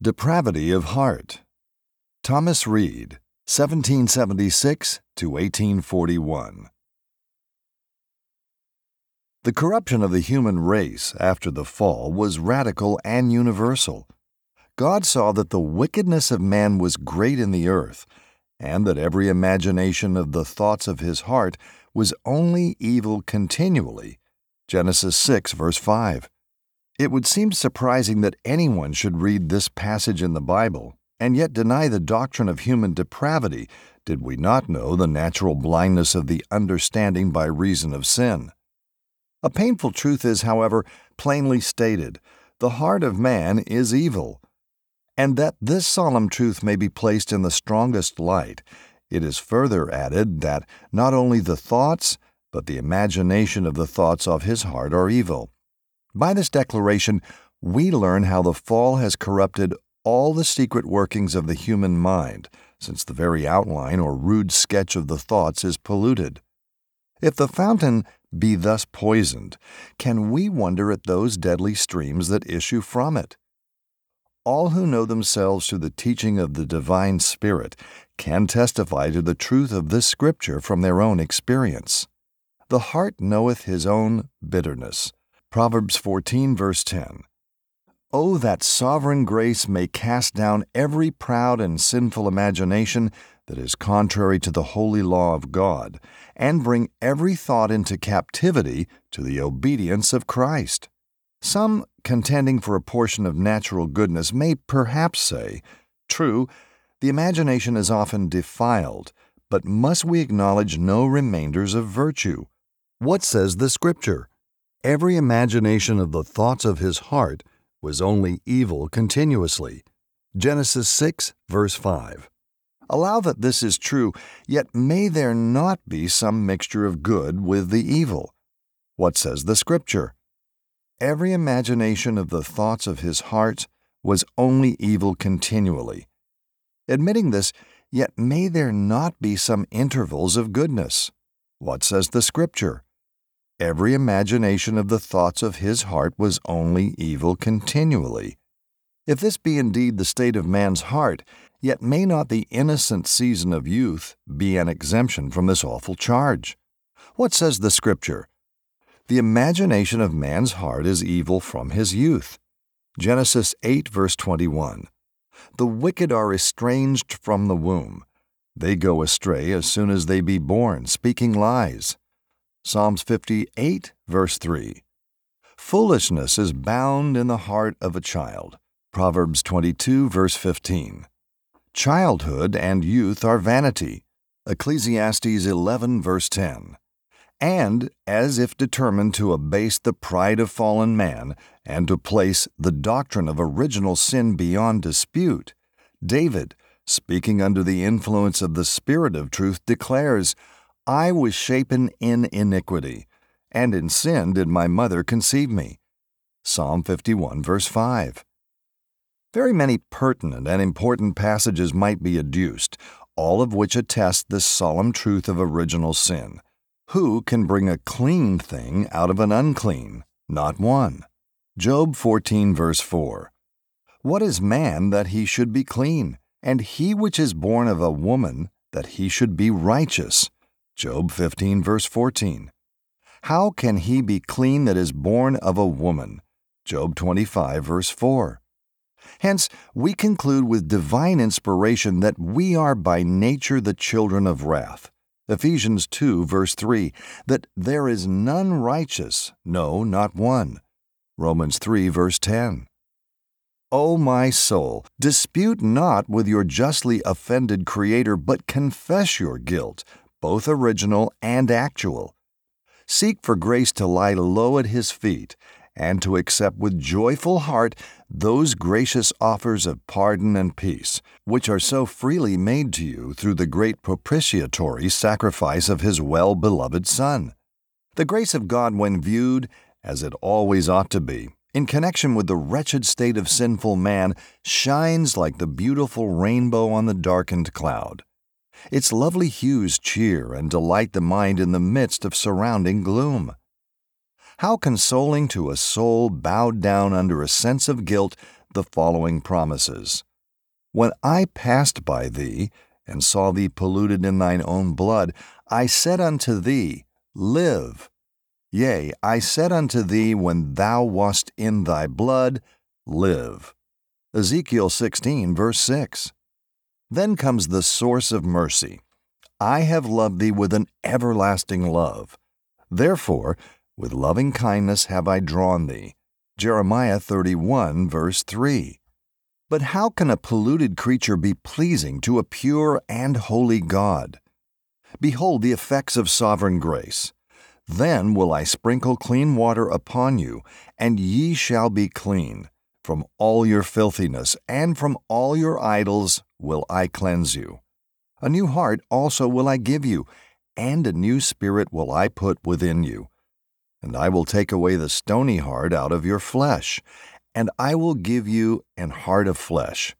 Depravity of Heart. Thomas Reade, 1776 to 1841. The corruption of the human race after the fall was radical and universal. God saw that the wickedness of man was great in the earth, and that every imagination of the thoughts of his heart was only evil continually. Genesis 6, verse 5. It would seem surprising that anyone should read this passage in the Bible and yet deny the doctrine of human depravity did we not know the natural blindness of the understanding by reason of sin. A painful truth is, however, plainly stated the heart of man is evil. And that this solemn truth may be placed in the strongest light, it is further added that not only the thoughts, but the imagination of the thoughts of his heart are evil. By this declaration, we learn how the fall has corrupted all the secret workings of the human mind, since the very outline or rude sketch of the thoughts is polluted. If the fountain be thus poisoned, can we wonder at those deadly streams that issue from it? All who know themselves through the teaching of the divine Spirit can testify to the truth of this scripture from their own experience. The heart knoweth his own bitterness. Proverbs 14, verse 10. Oh, that sovereign grace may cast down every proud and sinful imagination that is contrary to the holy law of God, and bring every thought into captivity to the obedience of Christ. Some, contending for a portion of natural goodness, may perhaps say, True, the imagination is often defiled, but must we acknowledge no remainders of virtue? What says the Scripture? Every imagination of the thoughts of his heart was only evil continuously. Genesis 6, verse 5. Allow that this is true, yet may there not be some mixture of good with the evil? What says the Scripture? Every imagination of the thoughts of his heart was only evil continually. Admitting this, yet may there not be some intervals of goodness? What says the Scripture? Every imagination of the thoughts of his heart was only evil continually. If this be indeed the state of man's heart, yet may not the innocent season of youth be an exemption from this awful charge? What says the Scripture? The imagination of man's heart is evil from his youth. Genesis 8, verse 21. The wicked are estranged from the womb. They go astray as soon as they be born, speaking lies. Psalms 58, verse 3. Foolishness is bound in the heart of a child. Proverbs 22, verse 15. Childhood and youth are vanity. Ecclesiastes 11, verse 10. And, as if determined to abase the pride of fallen man and to place the doctrine of original sin beyond dispute, David, speaking under the influence of the Spirit of truth, declares, I was shapen in iniquity, and in sin did my mother conceive me. Psalm 51, verse 5. Very many pertinent and important passages might be adduced, all of which attest the solemn truth of original sin. Who can bring a clean thing out of an unclean? Not one. Job 14, verse 4. What is man that he should be clean, and he which is born of a woman that he should be righteous? Job 15, verse 14. How can he be clean that is born of a woman? Job 25, verse 4. Hence, we conclude with divine inspiration that we are by nature the children of wrath. Ephesians 2, verse 3, that there is none righteous, no, not one. Romans 3, verse 10. O my soul, dispute not with your justly offended Creator, but confess your guilt, both original and actual. Seek for grace to lie low at His feet and to accept with joyful heart those gracious offers of pardon and peace, which are so freely made to you through the great propitiatory sacrifice of His well beloved Son. The grace of God, when viewed, as it always ought to be, in connection with the wretched state of sinful man, shines like the beautiful rainbow on the darkened cloud. Its lovely hues cheer and delight the mind in the midst of surrounding gloom. How consoling to a soul bowed down under a sense of guilt the following promises When I passed by thee, and saw thee polluted in thine own blood, I said unto thee, Live. Yea, I said unto thee, when thou wast in thy blood, Live. Ezekiel 16, verse 6. Then comes the source of mercy. I have loved thee with an everlasting love. Therefore, with loving kindness have I drawn thee. Jeremiah 31, verse 3. But how can a polluted creature be pleasing to a pure and holy God? Behold the effects of sovereign grace. Then will I sprinkle clean water upon you, and ye shall be clean. From all your filthiness and from all your idols will I cleanse you. A new heart also will I give you, and a new spirit will I put within you. And I will take away the stony heart out of your flesh, and I will give you an heart of flesh.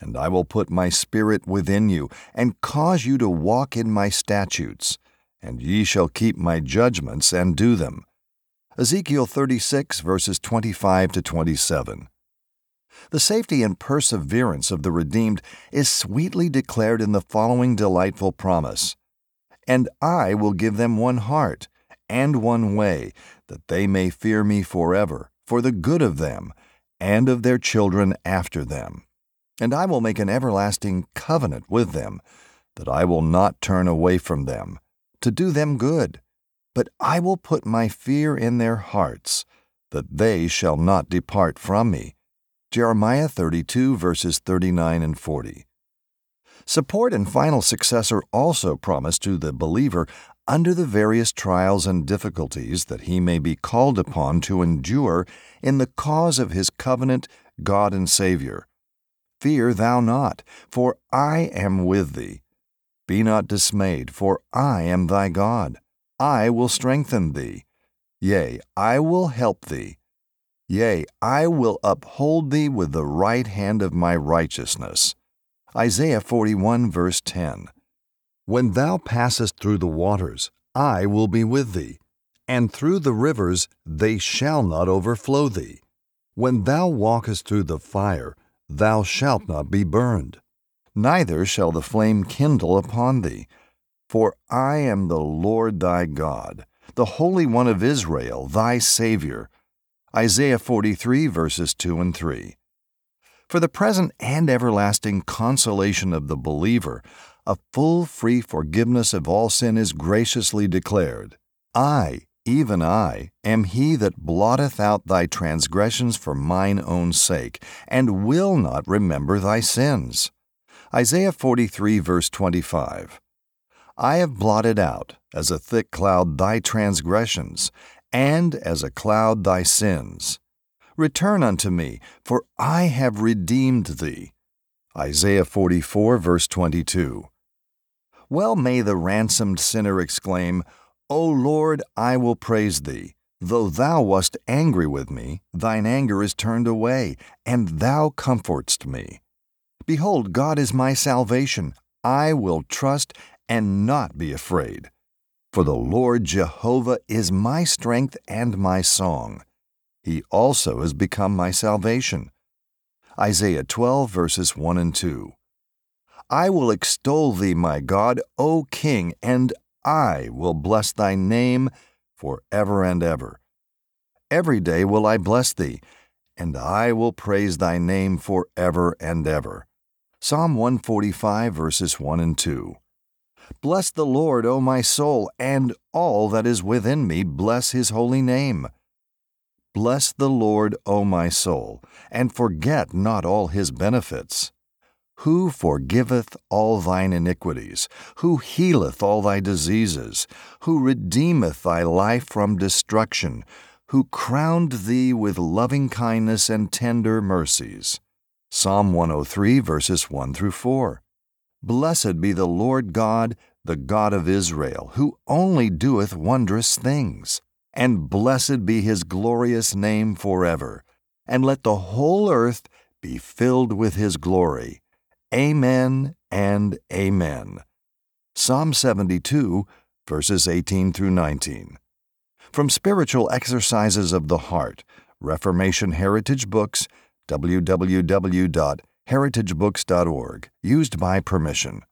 And I will put my spirit within you, and cause you to walk in my statutes, and ye shall keep my judgments and do them. Ezekiel 36, verses 25 to 27. The safety and perseverance of the redeemed is sweetly declared in the following delightful promise And I will give them one heart and one way, that they may fear me forever, for the good of them and of their children after them. And I will make an everlasting covenant with them, that I will not turn away from them, to do them good. But I will put my fear in their hearts, that they shall not depart from me. Jeremiah 32, verses 39 and 40. Support and final success are also promised to the believer under the various trials and difficulties that he may be called upon to endure in the cause of his covenant, God and Savior. Fear thou not, for I am with thee. Be not dismayed, for I am thy God. I will strengthen thee. Yea, I will help thee. Yea, I will uphold thee with the right hand of my righteousness. Isaiah 41, verse 10. When thou passest through the waters, I will be with thee, and through the rivers, they shall not overflow thee. When thou walkest through the fire, thou shalt not be burned, neither shall the flame kindle upon thee. For I am the Lord thy God, the Holy One of Israel, thy Savior. Isaiah 43, verses 2 and 3. For the present and everlasting consolation of the believer, a full free forgiveness of all sin is graciously declared. I, even I, am he that blotteth out thy transgressions for mine own sake, and will not remember thy sins. Isaiah 43, verse 25. I have blotted out, as a thick cloud, thy transgressions, and as a cloud thy sins. Return unto me, for I have redeemed thee. Isaiah 44, verse 22. Well may the ransomed sinner exclaim, O Lord, I will praise thee. Though thou wast angry with me, thine anger is turned away, and thou comfortest me. Behold, God is my salvation. I will trust and not be afraid. For the Lord Jehovah is my strength and my song. He also has become my salvation. Isaiah 12, verses 1 and 2. I will extol thee, my God, O King, and I will bless thy name for ever and ever. Every day will I bless thee, and I will praise thy name for ever and ever. Psalm 145, verses 1 and 2. Bless the Lord, O my soul, and all that is within me, bless his holy name. Bless the Lord, O my soul, and forget not all his benefits who forgiveth all thine iniquities, who healeth all thy diseases, who redeemeth thy life from destruction, who crowned thee with loving kindness and tender mercies. Psalm 103, verses 1 through 4. Blessed be the Lord God, the God of Israel, who only doeth wondrous things. And blessed be his glorious name forever. And let the whole earth be filled with his glory. Amen and Amen. Psalm 72, verses 18 through 19. From Spiritual Exercises of the Heart, Reformation Heritage Books, www.heritagebooks.org, used by permission.